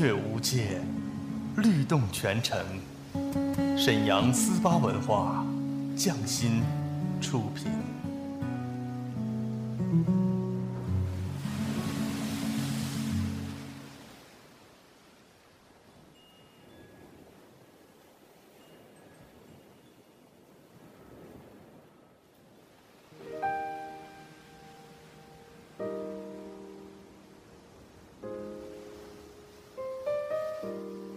乐无界，律动全城。沈阳思巴文化，匠心出品。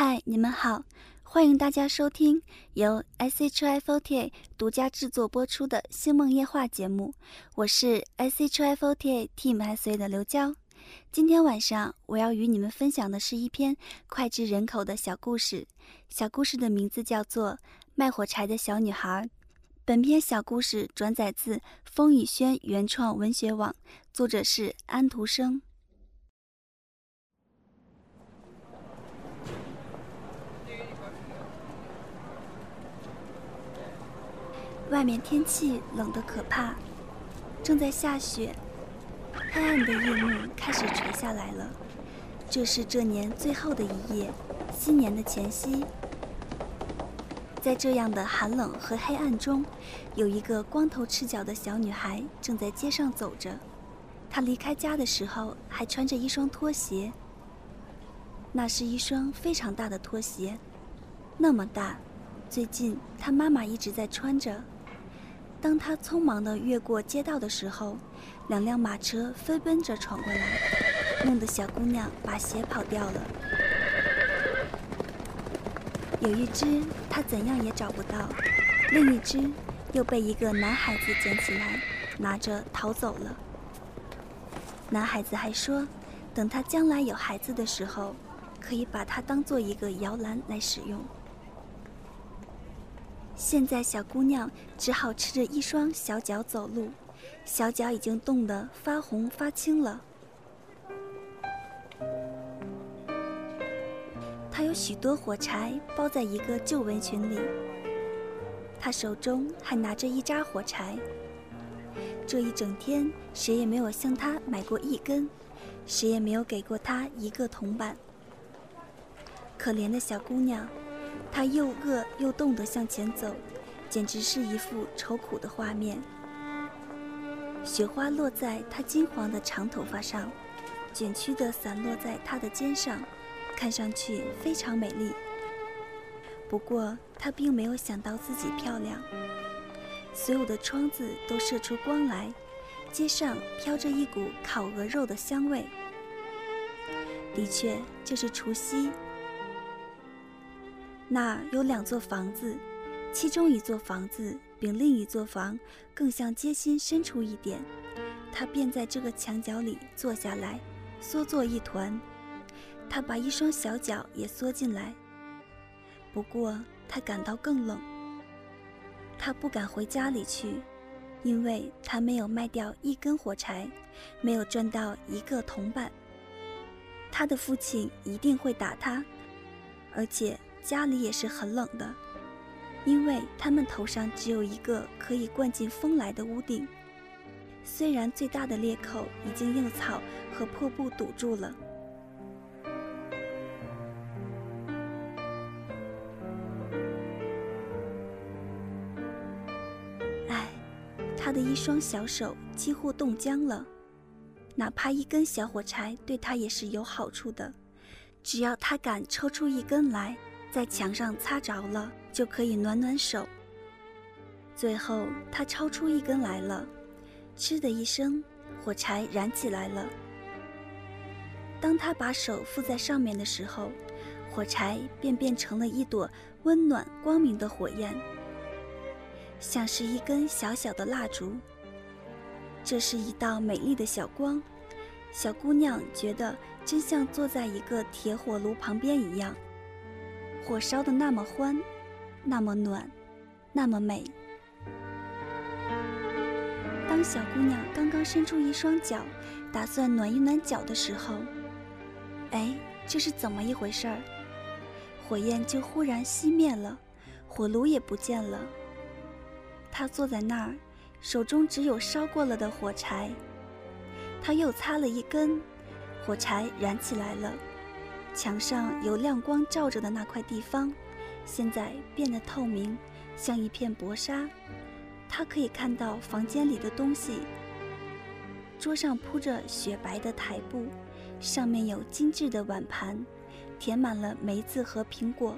嗨，你们好，欢迎大家收听由 SHI48 独家制作播出的《星梦夜话》节目，我是 SHI48 Team SA 的刘娇。今天晚上我要与你们分享的是一篇脍炙人口的小故事，小故事的名字叫做《卖火柴的小女孩》。本篇小故事转载自风雨轩原创文学网，作者是安徒生。外面天气冷得可怕，正在下雪，黑暗的夜幕开始垂下来了。这是这年最后的一夜，新年的前夕。在这样的寒冷和黑暗中，有一个光头赤脚的小女孩正在街上走着。她离开家的时候还穿着一双拖鞋，那是一双非常大的拖鞋，那么大，最近她妈妈一直在穿着。当他匆忙地越过街道的时候，两辆马车飞奔着闯过来，弄得小姑娘把鞋跑掉了。有一只她怎样也找不到，另一只又被一个男孩子捡起来，拿着逃走了。男孩子还说，等他将来有孩子的时候，可以把它当做一个摇篮来使用。现在小姑娘只好赤着一双小脚走路，小脚已经冻得发红发青了。她有许多火柴包在一个旧围裙里，她手中还拿着一扎火柴。这一整天，谁也没有向她买过一根，谁也没有给过她一个铜板。可怜的小姑娘。他又饿又冻地向前走，简直是一幅愁苦的画面。雪花落在她金黄的长头发上，卷曲地散落在她的肩上，看上去非常美丽。不过她并没有想到自己漂亮。所有的窗子都射出光来，街上飘着一股烤鹅肉的香味。的确，这是除夕。那有两座房子，其中一座房子比另一座房更向街心深处一点。他便在这个墙角里坐下来，缩作一团。他把一双小脚也缩进来。不过他感到更冷。他不敢回家里去，因为他没有卖掉一根火柴，没有赚到一个铜板。他的父亲一定会打他，而且。家里也是很冷的，因为他们头上只有一个可以灌进风来的屋顶。虽然最大的裂口已经用草和破布堵住了，哎，他的一双小手几乎冻僵了。哪怕一根小火柴对他也是有好处的，只要他敢抽出一根来。在墙上擦着了，就可以暖暖手。最后，他抽出一根来了，嗤的一声，火柴燃起来了。当他把手附在上面的时候，火柴便变成了一朵温暖光明的火焰，像是一根小小的蜡烛。这是一道美丽的小光，小姑娘觉得真像坐在一个铁火炉旁边一样，火烧的那么欢，那么暖，那么美。当小姑娘刚刚伸出一双脚，打算暖一暖脚的时候，哎，这是怎么一回事儿？火焰就忽然熄灭了，火炉也不见了。她坐在那儿。手中只有烧过了的火柴，他又擦了一根，火柴燃起来了。墙上有亮光照着的那块地方，现在变得透明，像一片薄纱。他可以看到房间里的东西。桌上铺着雪白的台布，上面有精致的碗盘，填满了梅子和苹果，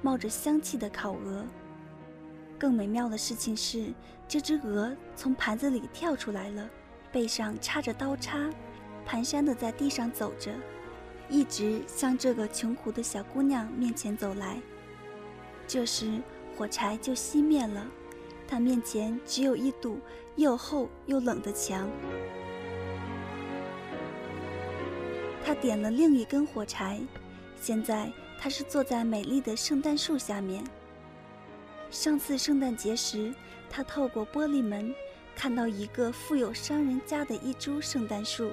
冒着香气的烤鹅。更美妙的事情是，这只鹅从盘子里跳出来了，背上插着刀叉，蹒跚地在地上走着，一直向这个穷苦的小姑娘面前走来。这时，火柴就熄灭了，她面前只有一堵又厚又冷的墙。她点了另一根火柴，现在她是坐在美丽的圣诞树下面。上次圣诞节时，他透过玻璃门看到一个富有商人家的一株圣诞树。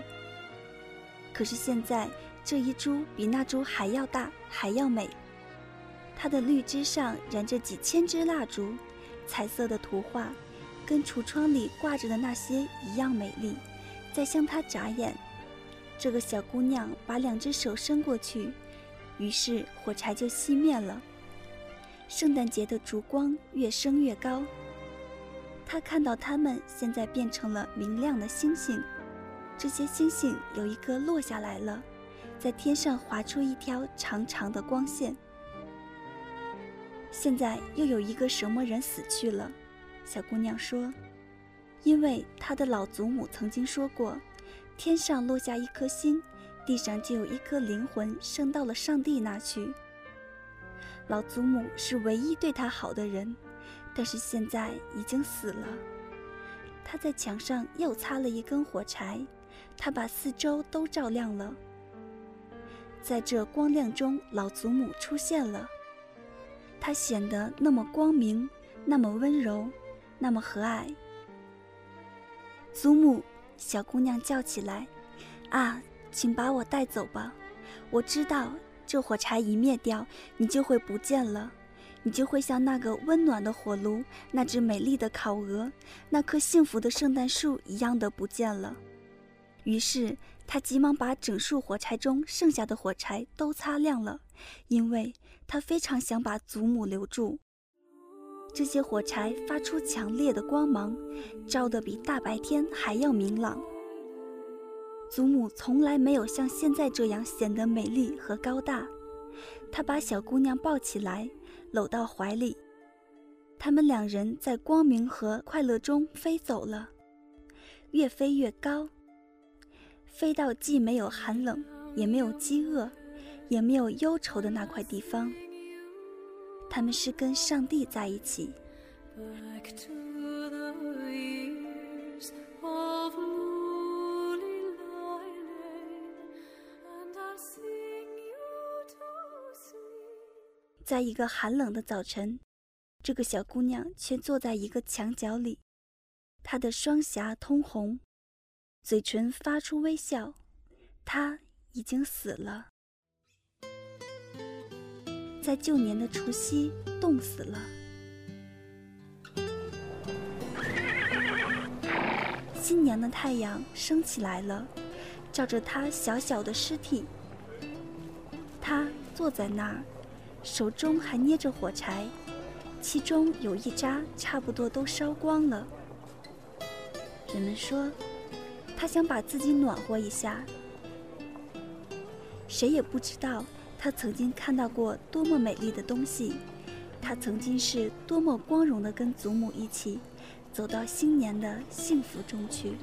可是现在，这一株比那株还要大，还要美。它的绿枝上燃着几千支蜡烛，彩色的图画，跟橱窗里挂着的那些一样美丽，在向他眨眼。这个小姑娘把两只手伸过去，于是火柴就熄灭了。圣诞节的烛光越升越高，他看到它们现在变成了明亮的星星，这些星星有一颗落下来了，在天上划出一条长长的光线。现在又有一个什么人死去了？小姑娘说：“因为她的老祖母曾经说过，天上落下一颗星，地上就有一颗灵魂升到了上帝那去。”老祖母是唯一对她好的人，但是现在已经死了。他在墙上又擦了一根火柴，他把四周都照亮了。在这光亮中，老祖母出现了，她显得那么光明，那么温柔，那么和蔼。祖母，小姑娘叫起来：“啊，请把我带走吧！我知道。”这火柴一灭掉，你就会不见了，你就会像那个温暖的火炉、那只美丽的烤鹅、那棵幸福的圣诞树一样的不见了。于是他急忙把整束火柴中剩下的火柴都擦亮了，因为他非常想把祖母留住。这些火柴发出强烈的光芒，照得比大白天还要明朗。祖母从来没有像现在这样显得美丽和高大。她把小姑娘抱起来，搂到怀里。他们两人在光明和快乐中飞走了，越飞越高，飞到既没有寒冷，也没有饥饿，也没有忧愁的那块地方。他们是跟上帝在一起。在一个寒冷的早晨，这个小姑娘却坐在一个墙角里，她的双颊通红，嘴唇发出微笑。她已经死了，在旧年的除夕冻死了。新年的太阳升起来了，照着她小小的尸体。她坐在那儿。手中还捏着火柴，其中有一扎差不多都烧光了。人们说，他想把自己暖和一下。谁也不知道他曾经看到过多么美丽的东西，他曾经是多么光荣的跟祖母一起走到新年的幸福中去。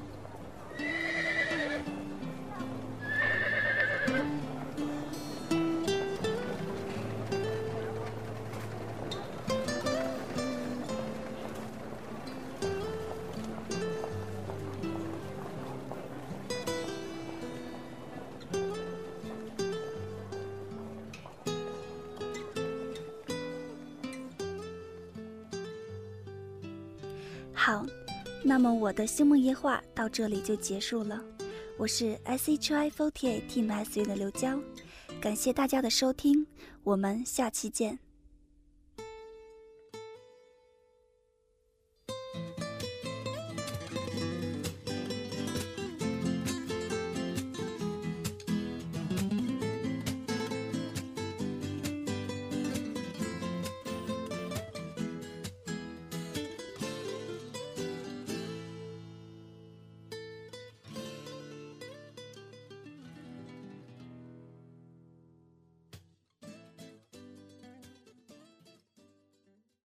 好，那么我的星梦夜话到这里就结束了。我是 S H I Forty Eight Team S 的刘娇，感谢大家的收听，我们下期见。